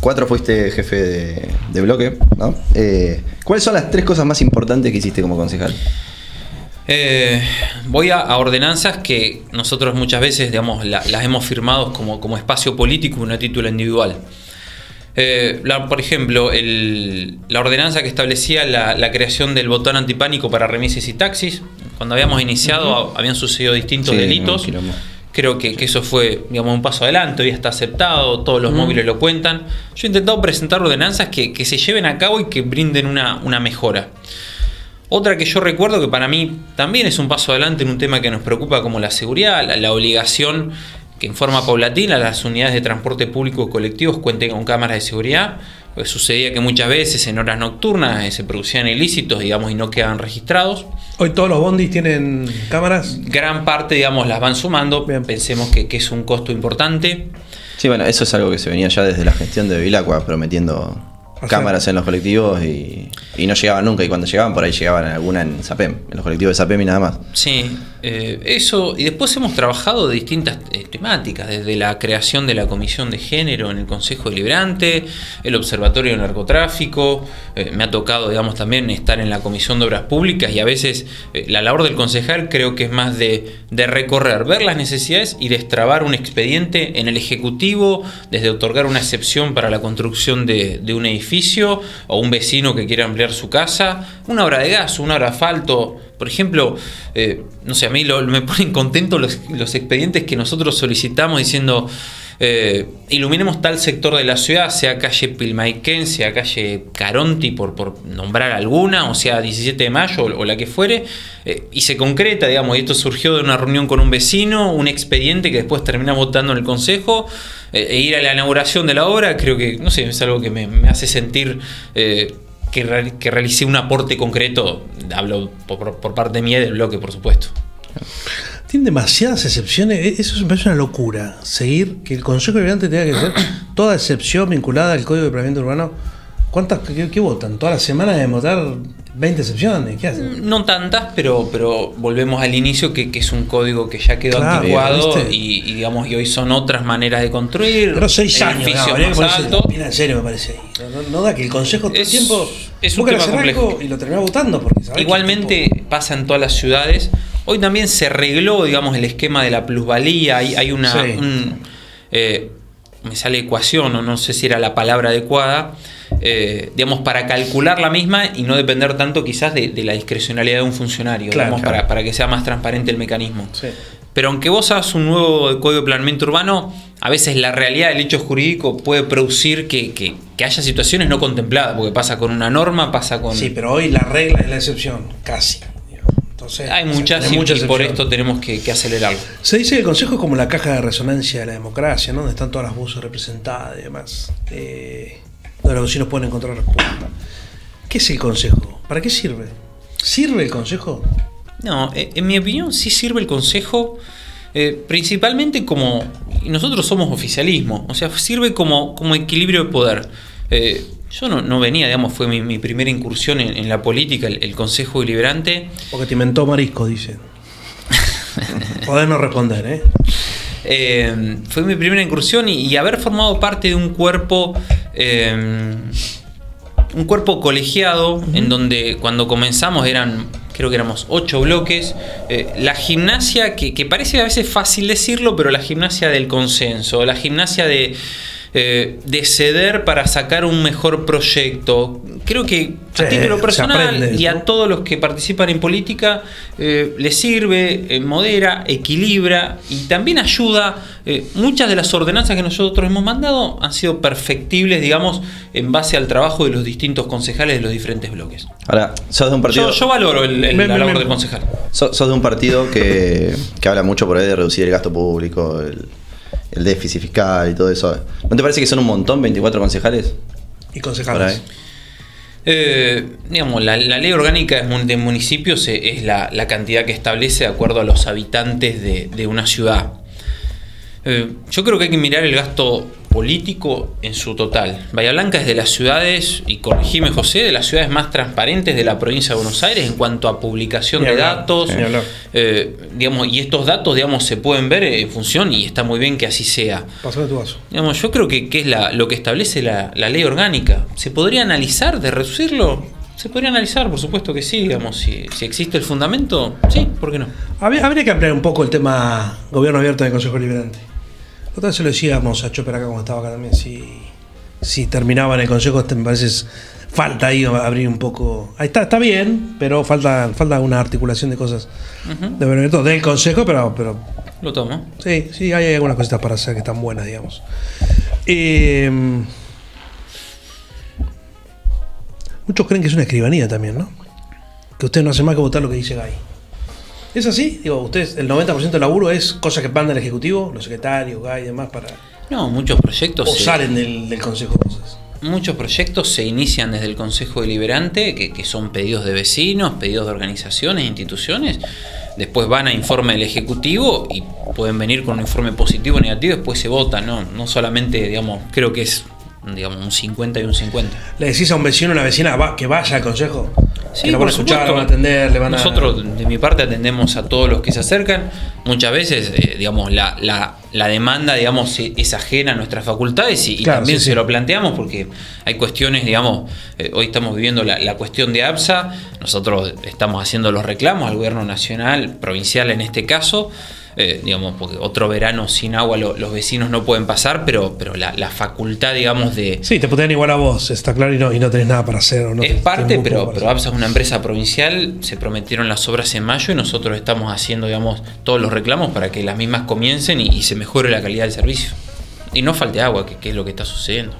cuatro fuiste jefe de, de bloque, ¿no? Eh, ¿Cuáles son las tres cosas más importantes que hiciste como concejal? Eh, voy a, ordenanzas que nosotros muchas veces digamos, las hemos firmado como, como espacio político y una título individual. Eh, por ejemplo, la ordenanza que establecía la, creación del botón antipánico para remises y taxis, cuando habíamos iniciado habían sucedido distintos delitos. Creo que, eso fue digamos, un paso adelante, hoy está aceptado, todos los móviles lo cuentan. Yo he intentado presentar ordenanzas que, se lleven a cabo y que brinden una, una mejora. Otra que yo recuerdo que para mí también es un paso adelante en un tema que nos preocupa como la seguridad, la, obligación que en forma paulatina las unidades de transporte público y colectivos cuenten con cámaras de seguridad. Pues sucedía que muchas veces en horas nocturnas eh, se producían ilícitos, digamos, y no quedaban registrados. Hoy todos los bondis tienen cámaras. Gran parte, digamos, las van sumando. Pensemos que, que, es un costo importante. Sí, bueno, eso es algo que se venía ya desde la gestión de Vilacua prometiendo cámaras en los colectivos y, no llegaban nunca. Y cuando llegaban, por ahí llegaban alguna en SAPEM, en los colectivos de SAPEM y nada más. Sí, eh, eso. Y después hemos trabajado de distintas eh, temáticas, desde la creación de la Comisión de Género en el Consejo Deliberante, el Observatorio de Narcotráfico. Eh, me ha tocado, digamos, también estar en la Comisión de Obras Públicas y a veces la labor del concejal creo que es más de, recorrer, ver las necesidades y destrabar un expediente en el Ejecutivo, desde otorgar una excepción para la construcción de, de un edificio o un vecino que quiere ampliar su casa, una obra de gas, una obra de asfalto. Por ejemplo, eh, no sé, a mí me ponen contentos los, expedientes que nosotros solicitamos diciendo eh, iluminemos tal sector de la ciudad, sea calle Pilmaiquén, sea calle Caronti, por, nombrar alguna, o sea 17 de mayo o, la que fuere, eh, y se concreta, digamos, y esto surgió de una reunión con un vecino, un expediente que después termina votando en el consejo, e ir a la inauguración de la obra, creo que, no sé, es algo que me, hace sentir que, que, realicé un aporte concreto, hablo por, por parte mía del bloque, por supuesto. Tiene demasiadas excepciones. E-, eso me parece una locura. Seguir que el Consejo Deliberante tenga que ser toda excepción vinculada al Código de Planeamiento Urbano. ¿Cuántas qué, votan? ¿Todas las semanas de votar 20 excepciones? ¿Qué hacen? Mm, no tantas, pero, pero volvemos al inicio que, es un código que ya quedó anticuado y, digamos y hoy son otras maneras de construir. Pero seis años, no, en serio me parece. No, da que el Consejo todo el tiempo es un tema complejo. y lo termina votando. Porque Igualmente pasa en todas las ciudades Hoy también se arregló, digamos, el esquema de la plusvalía. Hay, hay una. Eh, me sale ecuación, o no sé si era la palabra adecuada, eh, digamos, para calcular la misma y no depender tanto quizás de, la discrecionalidad de un funcionario, digamos, Para, para, que sea más transparente el mecanismo. Pero aunque vos hagas un nuevo código de planeamiento urbano, a veces la realidad del hecho jurídico puede producir que, que, que, haya situaciones no contempladas, porque pasa con una norma, pasa con... Sí, pero hoy la regla es la excepción, casi hay muchas, muchas y por esto tenemos que, acelerarlo. Se dice que el Consejo es como la caja de resonancia de la democracia, ¿no? donde están todas las voces representadas y demás. Eh, donde los vecinos pueden encontrar respuesta. ¿Qué es el Consejo? ¿Para qué sirve? ¿Sirve el Consejo? No, eh, en mi opinión sí sirve el Consejo. Eh, principalmente como, y nosotros somos oficialismo, o sea, sirve como, como equilibrio de poder. Eh, yo no, venía, digamos, fue mi, primera incursión en, la política, el, Consejo Deliberante. Porque te inventó Marisco, dice. Podés no responder, ¿eh? ¿eh? fue mi primera incursión y, haber formado parte de un cuerpo, eh, un cuerpo colegiado, en donde cuando comenzamos eran, creo que éramos ocho bloques, eh, la gimnasia, que, que parece a veces fácil decirlo, pero la gimnasia del consenso, la gimnasia de eh, de ceder para sacar un mejor proyecto. Creo que a título personal y a todos los que participan en política eh, les sirve, eh, modera, equilibra y también ayuda. muchas de las ordenanzas que nosotros hemos mandado han sido perfectibles, digamos, en base al trabajo de los distintos concejales de los diferentes bloques. Ahora, sos de un partido. Yo, valoro el, la labor del concejal. Sos, de un partido que, que habla mucho por ahí de reducir el gasto público, el el déficit fiscal y todo eso. ¿No te parece que son un montón 24 concejales? Y concejales. Eh, digamos, la, ley orgánica de municipios es la, cantidad que establece de acuerdo a los habitantes de, una ciudad. Eh, yo creo que hay que mirar el gasto político en su total. Bahía Blanca es de las ciudades, y corregime José, de las ciudades más transparentes de la provincia de Buenos Aires en cuanto a publicación de datos. Eh, digamos, y estos datos digamos, se pueden ver en función y está muy bien que así sea. Pasó tu vaso. Digamos, yo creo que, es lo que establece la, ley orgánica. ¿Se podría analizar de reducirlo? Se podría analizar, por supuesto que sí, digamos, si, existe el fundamento, sí, ¿por qué no? Habría, que ampliar un poco el tema gobierno abierto del Consejo Liberante. Otra vez se lo decíamos a Chopper acá cuando estaba acá también, si si terminaban el consejo, me parece falta ahí abrir un poco. Ahí está, está bien, pero falta, falta una articulación de cosas de del consejo, pero, pero. Lo tomo. Sí, sí, hay algunas cositas para hacer que están buenas, digamos. Eh, muchos creen que es una escribanía también, ¿no? Que usted no hace más que votar lo que dice Gay. ¿Es así? Digo, ustedes, el 90% del laburo es cosas que manda el Ejecutivo, los secretarios, Gay y demás para. No, muchos proyectos. O salen del, del Consejo cosas. Muchos proyectos se inician desde el Consejo Deliberante, que, son pedidos de vecinos, pedidos de organizaciones, instituciones. Después van a informe del Ejecutivo y pueden venir con un informe positivo o negativo, después se vota, ¿no? No solamente, digamos, creo que es digamos, un 50 y un 50. ¿Le decís a un vecino o una vecina que vaya al consejo? Sí, van a escuchar, van a atender, le van Nosotros, de mi parte, atendemos a todos los que se acercan. Muchas veces, eh, digamos, la, la, demanda, digamos, e, es ajena a nuestras facultades y, también se lo planteamos porque hay cuestiones, digamos, eh, hoy estamos viviendo la, la, cuestión de APSA, nosotros estamos haciendo los reclamos al gobierno nacional, provincial en este caso, eh, digamos, porque otro verano sin agua los vecinos no pueden pasar, pero, pero la, facultad, digamos, de... Sí, te pueden igual a vos, está claro, y no, y no tenés nada para hacer. no es parte, pero, pero APSA es una empresa provincial, se prometieron las obras en mayo y nosotros estamos haciendo, digamos, todos los reclamos para que las mismas comiencen y, se mejore la calidad del servicio. Y no falte agua, que, que es lo que está sucediendo.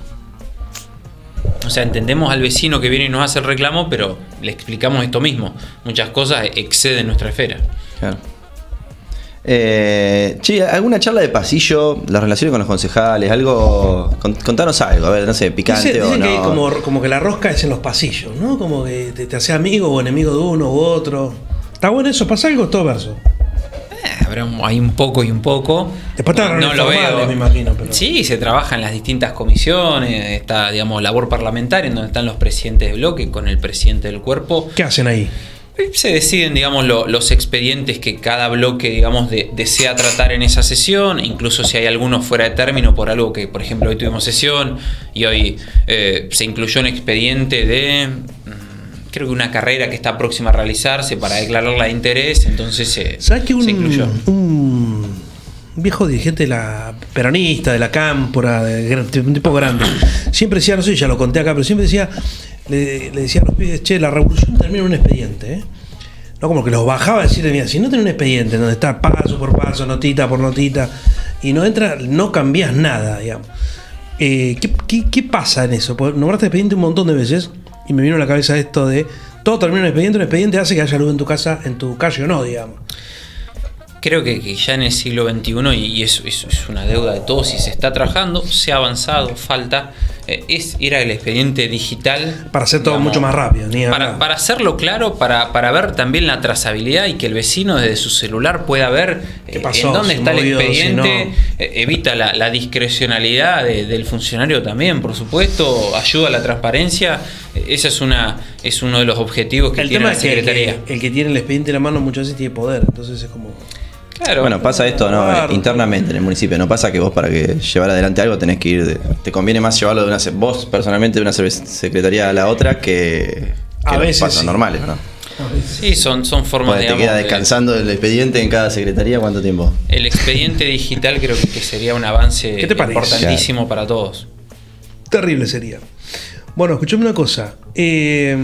O sea, entendemos al vecino que viene y nos hace el reclamo, pero le explicamos esto mismo. Muchas cosas exceden nuestra esfera. Claro. Eh, che, ¿alguna charla de pasillo? Las relaciones con los concejales, algo. Contanos algo, a ver, no sé, picante o no. Que como, como, que la rosca es en los pasillos, ¿no? Como que te, te hace amigo o enemigo de uno u otro. ¿Está bueno eso? ¿Pasa algo todo verso? Eh, hay un poco y un poco. Después no, no lo veo. me imagino. Sí, se trabaja en las distintas comisiones, está, digamos, labor parlamentaria, en donde están los presidentes de bloque con el presidente del cuerpo. ¿Qué hacen ahí? Se deciden, digamos, los expedientes que cada bloque, digamos, desea tratar en esa sesión, incluso si hay algunos fuera de término por algo que, por ejemplo, hoy tuvimos sesión y hoy eh, se incluyó un expediente de, mm, creo que una carrera que está próxima a realizarse para declararla de interés, entonces se, ¿Sabes que un, incluyó. Un viejo dirigente de la peronista, de la cámpora, de, un tipo grande, siempre decía, no sé, ya lo conté acá, pero siempre decía le, decía a los pibes, che, la revolución termina en un expediente, ¿eh? No como que los bajaba a decirle, mira, si no tenés un expediente donde está paso por paso, notita por notita, y no entra, no cambias nada, digamos. Eh, ¿qué, pasa en eso? Porque nombraste expediente un montón de veces y me vino a la cabeza esto de todo termina en expediente, un expediente hace que haya luz en tu casa, en tu calle o no, digamos creo que, ya en el siglo XXI, y, eso, es una deuda de todos, y se está trabajando, se ha avanzado, falta, es ir al expediente digital. Para hacer todo mucho más rápido. para, hacerlo claro, para, para, ver también la trazabilidad y que el vecino desde su celular pueda ver eh, en dónde está el expediente, eh, evita la, discrecionalidad del funcionario también, por supuesto, ayuda a la transparencia. Ese es, una, es uno de los objetivos que tiene la Secretaría. el, que, tiene el expediente en la mano muchas veces tiene poder, entonces es como bueno, pasa esto no internamente en el municipio. No pasa que vos para que llevar adelante algo tenés que ir. te conviene más llevarlo de una vos personalmente de una secretaría a la otra que, a veces pasos normales, ¿no? Sí, son, son formas de. ¿Te queda descansando el expediente en cada secretaría cuánto tiempo? El expediente digital creo que sería un avance importantísimo para todos. Terrible sería. Bueno, escuchame una cosa. Eh,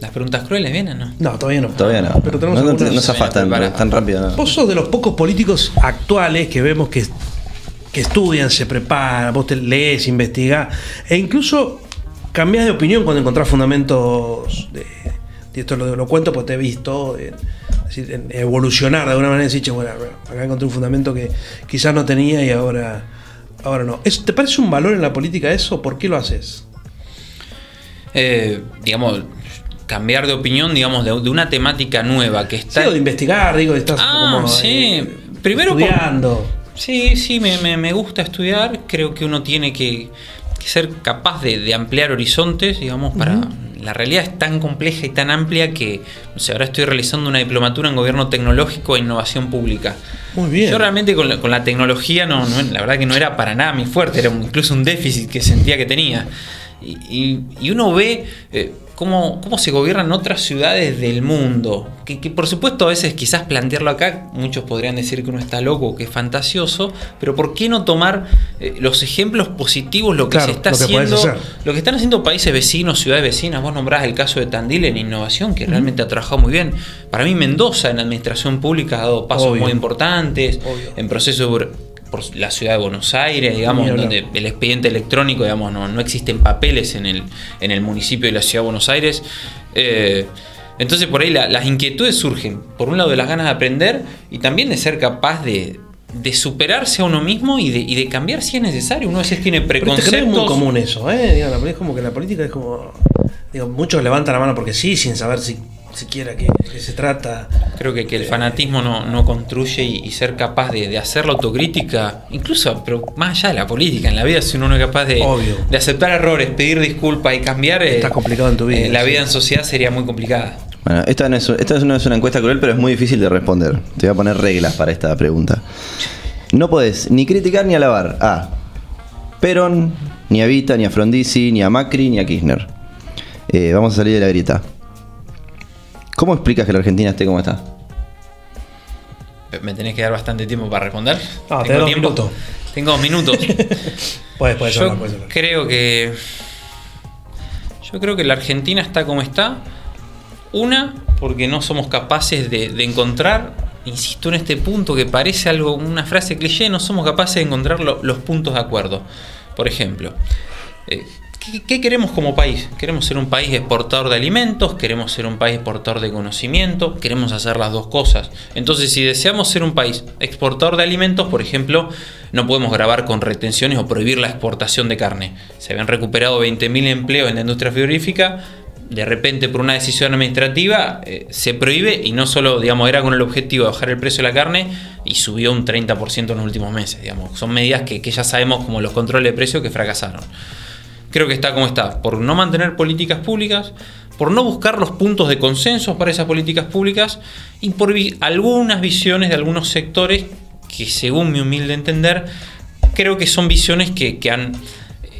¿Las preguntas crueles vienen, no? No, todavía no. Todavía no. Pero tenemos no, no, se afastan tan rápido. Vos sos de los pocos políticos actuales que vemos que, que estudian, se preparan, vos te lees, investigás, e incluso cambiás de opinión cuando encontrás fundamentos de, esto lo, lo, cuento porque te he visto evolucionar de alguna manera y decir, bueno, acá encontré un fundamento que quizás no tenía y ahora, ahora no. ¿Te parece un valor en la política eso? ¿Por qué lo haces? Eh, digamos, cambiar de opinión, digamos, de, una temática nueva que está. Sí, de investigar, digo, estás ah, como. Sí, eh, primero. Estudiando. sí, sí, me, gusta estudiar. Creo que uno tiene que, ser capaz de, ampliar horizontes, digamos, para. La realidad es tan compleja y tan amplia que, o sea, ahora estoy realizando una diplomatura en gobierno tecnológico e innovación pública. Muy bien. Yo realmente con la, tecnología, no, la verdad que no era para nada mi fuerte, era incluso un déficit que sentía que tenía. Y, uno ve eh, cómo, cómo se gobiernan otras ciudades del mundo. Que, por supuesto a veces quizás plantearlo acá, muchos podrían decir que uno está loco, que es fantasioso, pero ¿por qué no tomar eh, los ejemplos positivos, lo que se está haciendo, lo que están haciendo países vecinos, ciudades vecinas? Vos nombrás el caso de Tandil en innovación, que realmente ha trabajado muy bien. Para mí Mendoza en administración pública ha dado pasos muy importantes, en proceso por la ciudad de Buenos Aires, digamos, donde el expediente electrónico, digamos, no, no, existen papeles en el, en el municipio de la ciudad de Buenos Aires. Eh, entonces por ahí las inquietudes surgen, por un lado de las ganas de aprender y también de ser capaz de, superarse a uno mismo y de, cambiar si es necesario. Uno a veces tiene preconceptos. Pero es muy común eso, ¿eh? es como que la política es como... Digo, muchos levantan la mano porque sí, sin saber si siquiera que, se trata. Creo que, que el fanatismo no, construye y, ser capaz de, hacer la autocrítica, incluso, pero más allá de la política, en la vida, si uno no es capaz de, de aceptar errores, pedir disculpas y cambiar. Está eh, complicado en tu vida. Eh, la vida en sociedad sería muy complicada. Bueno, esta no, es, esta no es una encuesta cruel, pero es muy difícil de responder. Te voy a poner reglas para esta pregunta. No puedes ni criticar ni alabar a Perón, ni a Vita, ni a Frondizi, ni a Macri, ni a Kirchner. Eh, vamos a salir de la grieta. ¿Cómo explicas que la Argentina esté como está? ¿Me tenés que dar bastante tiempo para responder? Ah, ¿Tengo tiempo? Minutos. Tengo dos minutos. puedes, puedes yo creo que. Yo creo que la Argentina está como está. Una, porque no somos capaces de, encontrar, insisto en este punto que parece algo, una frase cliché, no somos capaces de encontrar los puntos de acuerdo. Por ejemplo, eh, ¿Qué, queremos como país? Queremos ser un país exportador de alimentos, queremos ser un país exportador de conocimiento, queremos hacer las dos cosas. Entonces, si deseamos ser un país exportador de alimentos, por ejemplo, no podemos grabar con retenciones o prohibir la exportación de carne. Se habían recuperado 20.000 empleos en la industria frigorífica, de repente por una decisión administrativa eh, se prohíbe y no solo, digamos, era con el objetivo de bajar el precio de la carne y subió un 30% en los últimos meses, digamos. Son medidas que, que ya sabemos como los controles de precios que fracasaron creo que está como está, por no mantener políticas públicas, por no buscar los puntos de consenso para esas políticas públicas y por algunas visiones de algunos sectores que según mi humilde entender, creo que son visiones que, que han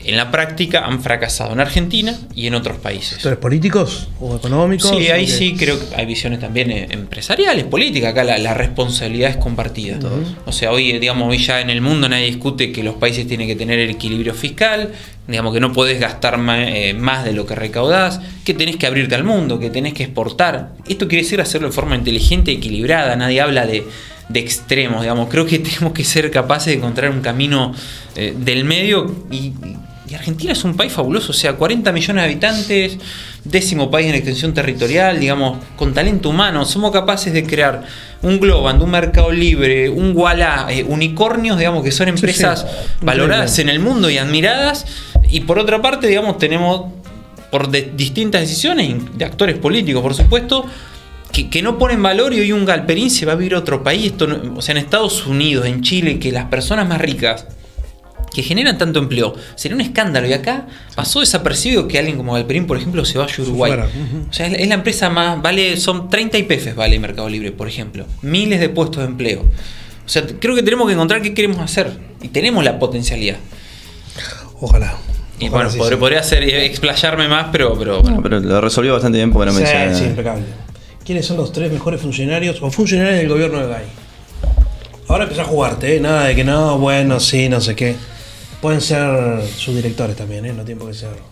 en la práctica han fracasado en Argentina y en otros países. ¿Sectores políticos o económicos? Sí, ahí sí creo que hay visiones también eh, empresariales, políticas. Acá la, responsabilidad es compartida. O sea, hoy, digamos, hoy ya en el mundo nadie discute que los países tienen que tener el equilibrio fiscal, digamos que no podés gastar eh, más, de lo que recaudás, que tenés que abrirte al mundo, que tenés que exportar. Esto quiere decir hacerlo de forma inteligente, equilibrada. Nadie habla de, extremos, digamos. Creo que tenemos que ser capaces de encontrar un camino eh, del medio y y Argentina es un país fabuloso, o sea, 40 millones de habitantes, décimo país en extensión territorial, digamos, con talento humano. Somos capaces de crear un Globant, un Mercado Libre, un Walla, eh, unicornios, digamos, que son empresas valoradas en el mundo y admiradas. Y por otra parte, digamos, tenemos por distintas decisiones de actores políticos, por supuesto, que, no ponen valor y hoy un galperín se va a vivir a otro país. o sea, en Estados Unidos, en Chile, que las personas más ricas que generan tanto empleo. Sería un escándalo. Y acá pasó desapercibido que alguien como Galperín, por ejemplo, se vaya a Uruguay. O sea, es la empresa más. vale Son 30 IPFs, vale Mercado Libre, por ejemplo. Miles de puestos de empleo. O sea, creo que tenemos que encontrar qué queremos hacer. Y tenemos la potencialidad. Ojalá. Y bueno, podría, hacer, explayarme más, pero. Pero, pero lo resolvió bastante bien porque no sí, Sí, impecable. ¿Quiénes son los tres mejores funcionarios o funcionarios del gobierno de GAI? Ahora empieza a jugarte, ¿eh? Nada de que no, bueno, sí, no sé qué. Pueden ser subdirectores también, ¿eh? No tiempo que ser.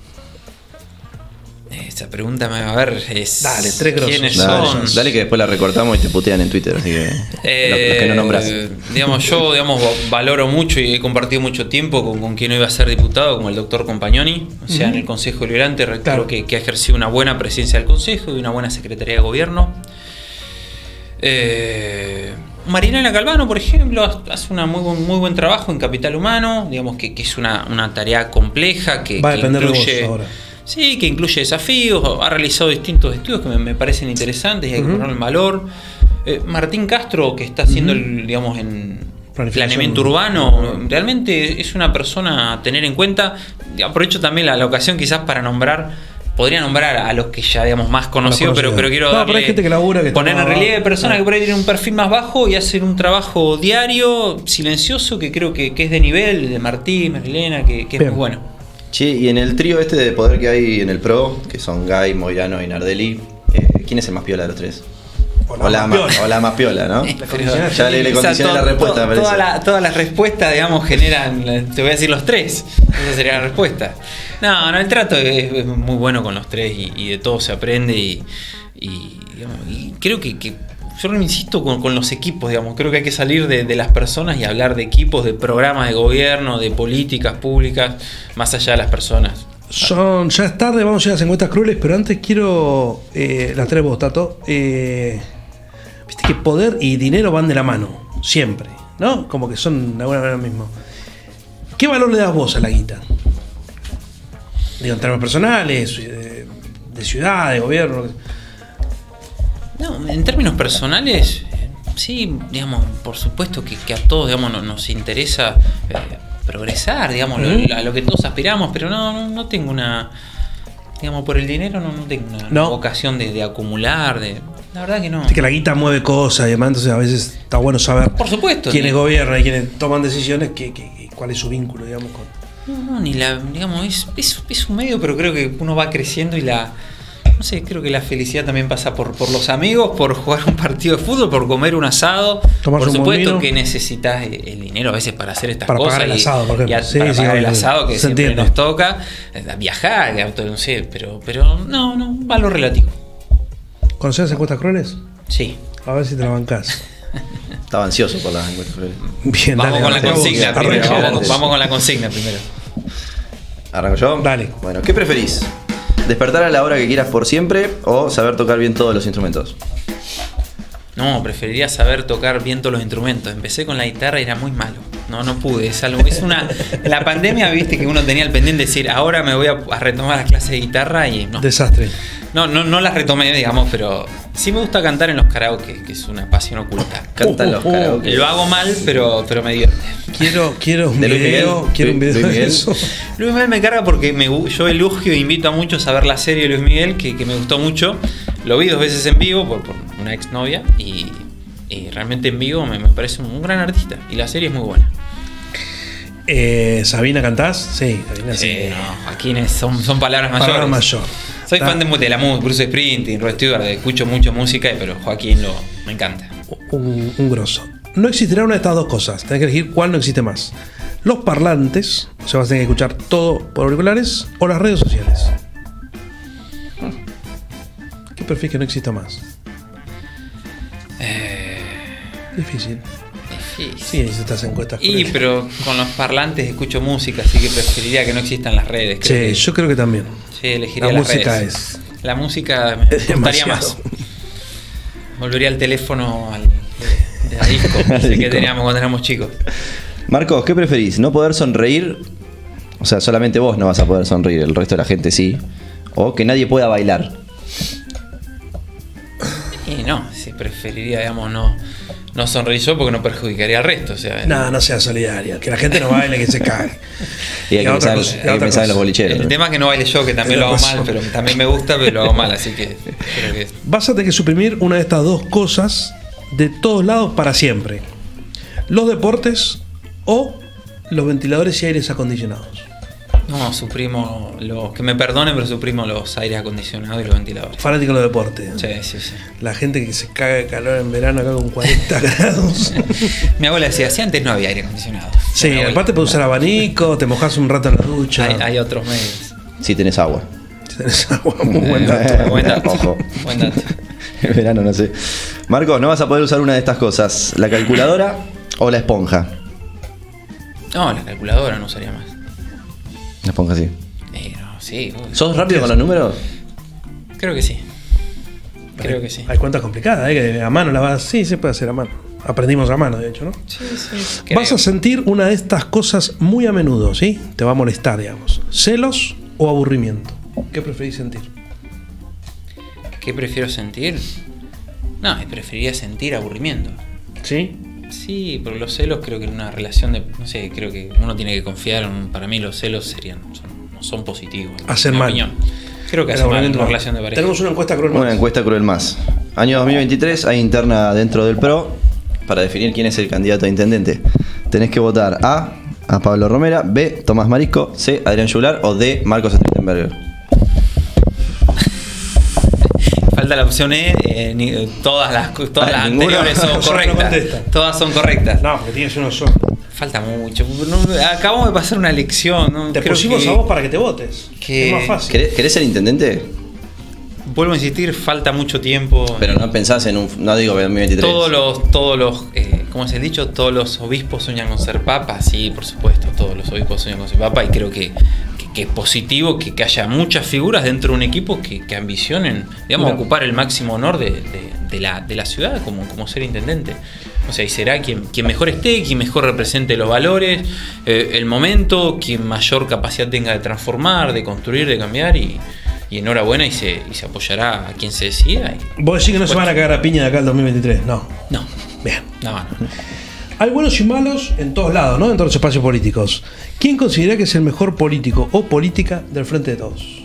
Esa pregunta, a ver, es. Dale, tres ¿Quiénes son? Dale que después la recortamos y te putean en Twitter, así que. los, que no nombras. Eh, digamos, yo digamos, valoro mucho y he compartido mucho tiempo con, quien hoy va a ser diputado, como el doctor Compagnoni, o sea, en el Consejo Liberante, creo que, que, ha ejercido una buena presencia del Consejo y una buena Secretaría de Gobierno. Eh, Marinela Calvano, por ejemplo, hace un muy buen, muy buen trabajo en capital humano, digamos que, es una, tarea compleja que, Va a depender incluye, de vos ahora. Sí, que incluye desafíos, ha realizado distintos estudios que me, parecen interesantes y hay que poner el valor. Eh, Martín Castro, que está haciendo, el, digamos, en planeamiento urbano, realmente es una persona a tener en cuenta. Aprovecho también la ocasión quizás para nombrar podría nombrar a los que ya digamos más conocidos, pero, pero quiero poner en relieve personas que por ahí tienen un perfil más bajo y hacen un trabajo diario, silencioso, que creo que, es de nivel, de Martín, Marilena, que, que es muy bueno. Sí, y en el trío este de poder que hay en el Pro, que son Guy, Moyano y Nardelli, eh, ¿quién es el más piola de los tres? O la, más, piola, ¿no? ya le, le condicioné la respuesta. todas las respuestas, digamos, generan, te voy a decir los tres. Esa sería la respuesta. No, no, el trato es, muy bueno con los tres y, de todo se aprende y, creo que, yo no insisto con, los equipos, digamos, creo que hay que salir de, de, las personas y hablar de equipos, de programas de gobierno, de políticas públicas, más allá de las personas. Son, ya es tarde, vamos a ir a las encuestas crueles, pero antes quiero, eh, las tres vos, Tato, eh, viste que poder y dinero van de la mano, siempre, ¿no? Como que son de alguna manera lo mismo. ¿Qué valor le das vos a la guita? Digo, en términos personales, de, ciudad, de gobierno. No, en términos personales, sí, digamos, por supuesto que, a todos, digamos, nos, interesa eh, progresar, digamos, a lo que todos aspiramos, pero no, no, tengo una, digamos, por el dinero no, tengo una vocación de, acumular, de, la verdad que no. Es que la guita mueve cosas y demás, entonces a veces está bueno saber por supuesto, quiénes gobiernan y quiénes toman decisiones, que, cuál es su vínculo, digamos, con... No, no, ni la, digamos, es, es, es un medio, pero creo que uno va creciendo y la no sé, creo que la felicidad también pasa por, por los amigos, por jugar un partido de fútbol, por comer un asado. por supuesto que necesitas el dinero a veces para hacer estas cosas. Pagar el asado, por. Y para pagar el asado que siempre nos toca. Eh, viajar, no sé, pero, pero no, no, un valor relativo. ¿Conoces encuestas crueles? Sí. A ver si te la bancás. Estaba ansioso por las encuestas crueles. Bien, vamos con la consigna primero. Vamos, con la consigna primero. ¿Arranco yo? Dale. Bueno, ¿qué preferís? ¿Despertar a la hora que quieras por siempre o saber tocar bien todos los instrumentos? No, preferiría saber tocar bien todos los instrumentos. Empecé con la guitarra y era muy malo. No, no pude. Es algo, es una. La pandemia, viste que uno tenía el pendiente de decir, ahora me voy a, retomar las clases de guitarra y no. Desastre. No, no, no las retomé, digamos, pero sí me gusta cantar en los karaoke, que es una pasión oculta. Canta en los uh, uh, uh. karaoke. Lo hago mal, pero, pero me divierte. Quiero, quiero un video, quiero un video de eso. Luis Miguel me carga porque me, yo elogio e invito a muchos a ver la serie de Luis Miguel, que, me gustó mucho. Lo vi dos veces en vivo por, una exnovia y, y realmente en vivo me, parece un, gran artista. Y la serie es muy buena. Eh, ¿Sabina cantás? Sí, Sabina sí. no, aquí son, son palabras mayores. Palabras mayor. Soy fan de, la música, Bruce Springsteen, Rod Stewart, escucho mucho música, pero Joaquín lo, me encanta. Un, un grosso. No existirá una de estas dos cosas. Tenés que elegir cuál no existe más. Los parlantes, o sea, vas a tener que escuchar todo por auriculares, o las redes sociales. ¿Qué perfil que no exista más? Eh... Difícil. Sí, estas encuestas. Y, pero con los parlantes escucho música, así que preferiría que no existan las redes. sí, yo creo que también. Sí, elegiría la música es. La música me gustaría más. Volvería al teléfono al, de, disco, que teníamos cuando éramos chicos. Marcos, ¿qué preferís? ¿No poder sonreír? O sea, solamente vos no vas a poder sonreír, el resto de la gente sí. O que nadie pueda bailar. Y no, si preferiría, digamos, no no sonreí yo porque no perjudicaría al resto. O sea, no, no sea solidaria. Que la gente no baile, que se cague. y hay que, pensar, en los bolicheros. El tema es que no baile yo, que también lo hago mal, pero también me gusta, pero lo hago mal, así que, que... Vas a tener que suprimir una de estas dos cosas de todos lados para siempre. Los deportes o los ventiladores y aires acondicionados. No, suprimo los. Que me perdonen, pero suprimo los aires acondicionados y los ventiladores. Fanático de los deportes. Sí, sí, sí. La gente que se caga de calor en verano acá con 40 grados. mi abuela decía, si antes no había aire acondicionado. Sí, aparte puedes usar abanico, te mojas un rato en la ducha. Hay, otros medios. Si tenés agua. Si tenés agua, muy buen dato. buen dato. Ojo. Buen dato. en verano no sé. Marcos, no vas a poder usar una de estas cosas: la calculadora o la esponja. No, la calculadora no usaría más. La esponja sí. Eh, sí. ¿Sos rápido con los números? Creo que sí. Creo que sí. Hay cuentas complicadas, ¿eh? que a mano la vas. Sí, se puede hacer a mano. Aprendimos a mano, de hecho, ¿no? Sí, sí. Vas a sentir una de estas cosas muy a menudo, ¿sí? Te va a molestar, digamos. ¿Celos o aburrimiento? ¿Qué preferís sentir? ¿Qué prefiero sentir? No, preferiría sentir aburrimiento. ¿Sí? Sí, porque los celos creo que en una relación de. No sé, creo que uno tiene que confiar. Para mí, los celos serían son, son positivos. Hacer mal. Creo que hacer mal en una relación de pareja. Tenemos una encuesta cruel más. Una encuesta cruel más. Año 2023, hay interna dentro del PRO para definir quién es el candidato a intendente. Tenés que votar a a Pablo Romera, B. Tomás Marisco, C. Adrián Yular o D. Marcos Strittenberger. Falta la opción E, eh, todas las, todas las anteriores son correctas. todas son correctas. No, porque tienes uno solo. Falta mucho. acabamos de pasar una elección. Te pusimos a vos para que te votes. es más fácil. ¿Querés ser intendente? vuelvo a insistir, falta mucho tiempo. Pero no pensás en un. No digo 2023. Todos los. Todos los eh, ¿Cómo se ha dicho? Todos los obispos sueñan con ser papa. Sí, por supuesto, todos los obispos sueñan con ser papa. Y creo que, es positivo que, haya muchas figuras dentro de un equipo que, ambicionen, digamos, ocupar el máximo honor de, la, de la ciudad como, como ser intendente. O sea, y será quien, quien mejor esté, quien mejor represente los valores, eh, el momento, quien mayor capacidad tenga de transformar, de construir, de cambiar y, y enhorabuena y se, y se apoyará a quien se decida. Vos decís que no se van a cagar a piña de acá el 2023, no. No. Bien. No, no. Hay buenos y malos en todos lados, ¿no? En todos los espacios políticos. ¿Quién considera que es el mejor político o política del frente de todos?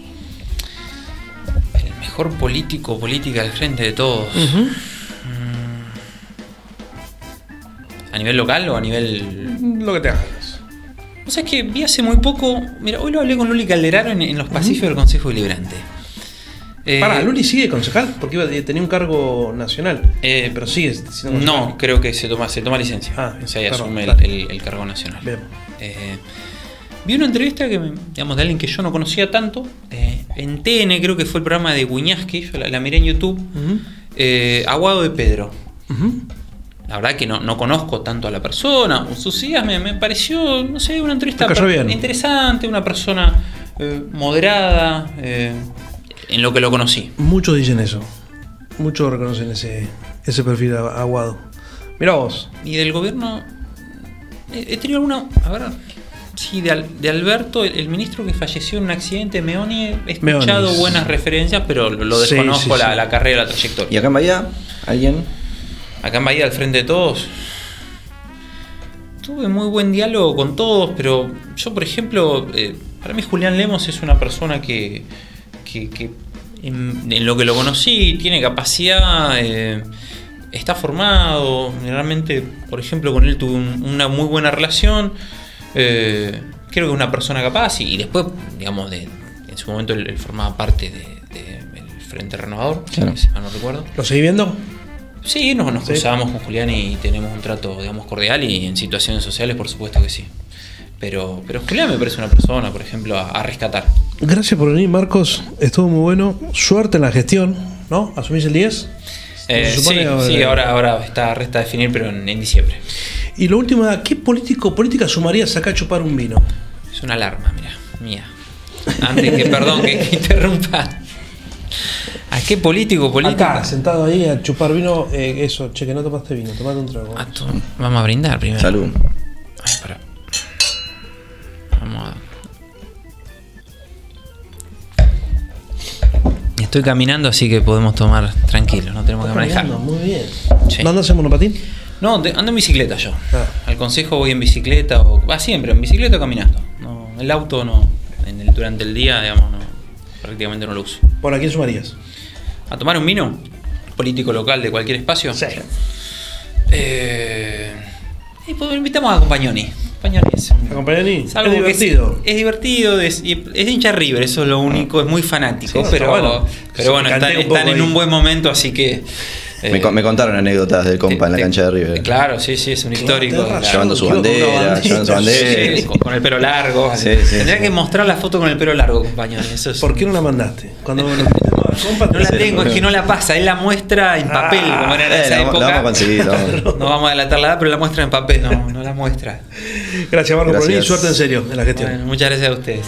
El mejor político o política del frente de todos. Mm. ¿A nivel local o a nivel.? Lo que te hagas. O sea, es que vi hace muy poco. Mira, hoy lo hablé con Luli Calderaro en, los pasillos del Consejo Deliberante. Eh, Para, ¿Luli sigue concejal? Porque iba, tenía un cargo nacional. Eh, pero sigue siendo No, creo que se toma, se toma licencia. Ah, o sea, asume el, cargo nacional. Eh, vi una entrevista que, digamos, de alguien que yo no conocía tanto. En TN, creo que fue el programa de Guñaski, yo la, miré en YouTube. Aguado de Pedro. La verdad que no, no, conozco tanto a la persona. Sus ideas me, me pareció, no sé, una entrevista interesante, una persona moderada, en lo que lo conocí. Muchos dicen eso. Muchos reconocen ese, ese perfil aguado. Mira vos. Y del gobierno, he, tenido alguna. A ver. Sí, de, de Alberto, el, ministro que falleció en un accidente, Meoni, he escuchado buenas referencias, pero lo, desconozco La, la, carrera, la trayectoria. ¿Y acá en Bahía? ¿Alguien? acá en Bahía, al frente de todos, tuve muy buen diálogo con todos, pero yo, por ejemplo, eh, para mí Julián Lemos es una persona que, en, lo que lo conocí tiene capacidad, eh, está formado, realmente, por ejemplo, con él tuve una muy buena relación, eh, creo que es una persona capaz y, después, digamos, de, en su momento él, formaba parte del Frente Renovador, si no recuerdo. ¿Lo seguí viendo? Sí, nos, nos cruzamos con Julián y tenemos un trato, digamos, cordial y en situaciones sociales, por supuesto que sí. Pero, pero Julián me parece una persona, por ejemplo, a, rescatar. Gracias por venir, Marcos. Estuvo muy bueno. Suerte en la gestión, ¿no? ¿Asumís el 10? Eh, sí, sí ahora, ahora está resta definir, pero en, diciembre. Y lo último, ¿qué político política sumarías acá a chupar un vino? Es una alarma, mira, mía. Antes que, perdón, que, que interrumpa. ¿A qué político, político? Acá, sentado ahí a chupar vino, eh, eso, che, que no tomaste vino, tomate un trago. Ah, vamos a brindar primero. Salud. Ay, para. Estoy caminando, así que podemos tomar tranquilo, no tenemos que manejar. Muy bien. ¿No andas en monopatín? No, ando en bicicleta yo. Ah. Al consejo voy en bicicleta, o va siempre, en bicicleta o caminando. No, el auto no, en el, durante el día, digamos, no, prácticamente no lo uso. ¿Por a quién sumarías? a tomar un vino, político local de cualquier espacio. Sí. Eh, y pues, invitamos a Compañoni. Compañoni es, es divertido. Es, divertido, es, es, hincha River, eso es lo único, es muy fanático, pero, pero bueno, están, en un buen momento, así que me, me, contaron anécdotas del compa en la cancha de River. Claro, sí, sí, es un histórico. Llevando su bandera, llevando su bandera. con, el pelo largo. Tendría que mostrar la foto con el pelo largo, compañero. Eso ¿Por qué no la mandaste? Cuando no la tengo, es que no la pasa. Él la muestra en papel, ah, como era en esa época. La vamos a conseguir, no. no vamos a delatar la edad, pero la muestra en papel, no, no la muestra. Gracias, Marco, por venir. Suerte en serio en la gestión. muchas gracias a ustedes.